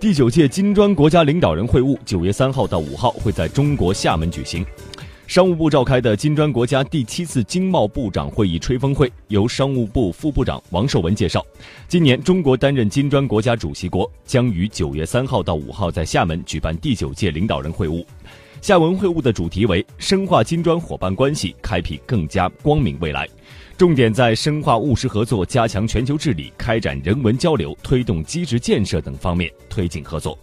第九届金砖国家领导人会晤九月三号到五号会在中国厦门举行。商务部召开的金砖国家第七次经贸部长会议吹风会，由商务部副部长王受文介绍。今年中国担任金砖国家主席国，将于九月三号到五号在厦门举办第九届领导人会晤。厦门会晤的主题为深化金砖伙伴关系，开辟更加光明未来，重点在深化务实合作、加强全球治理、开展人文交流、推动机制建设等方面推进合作。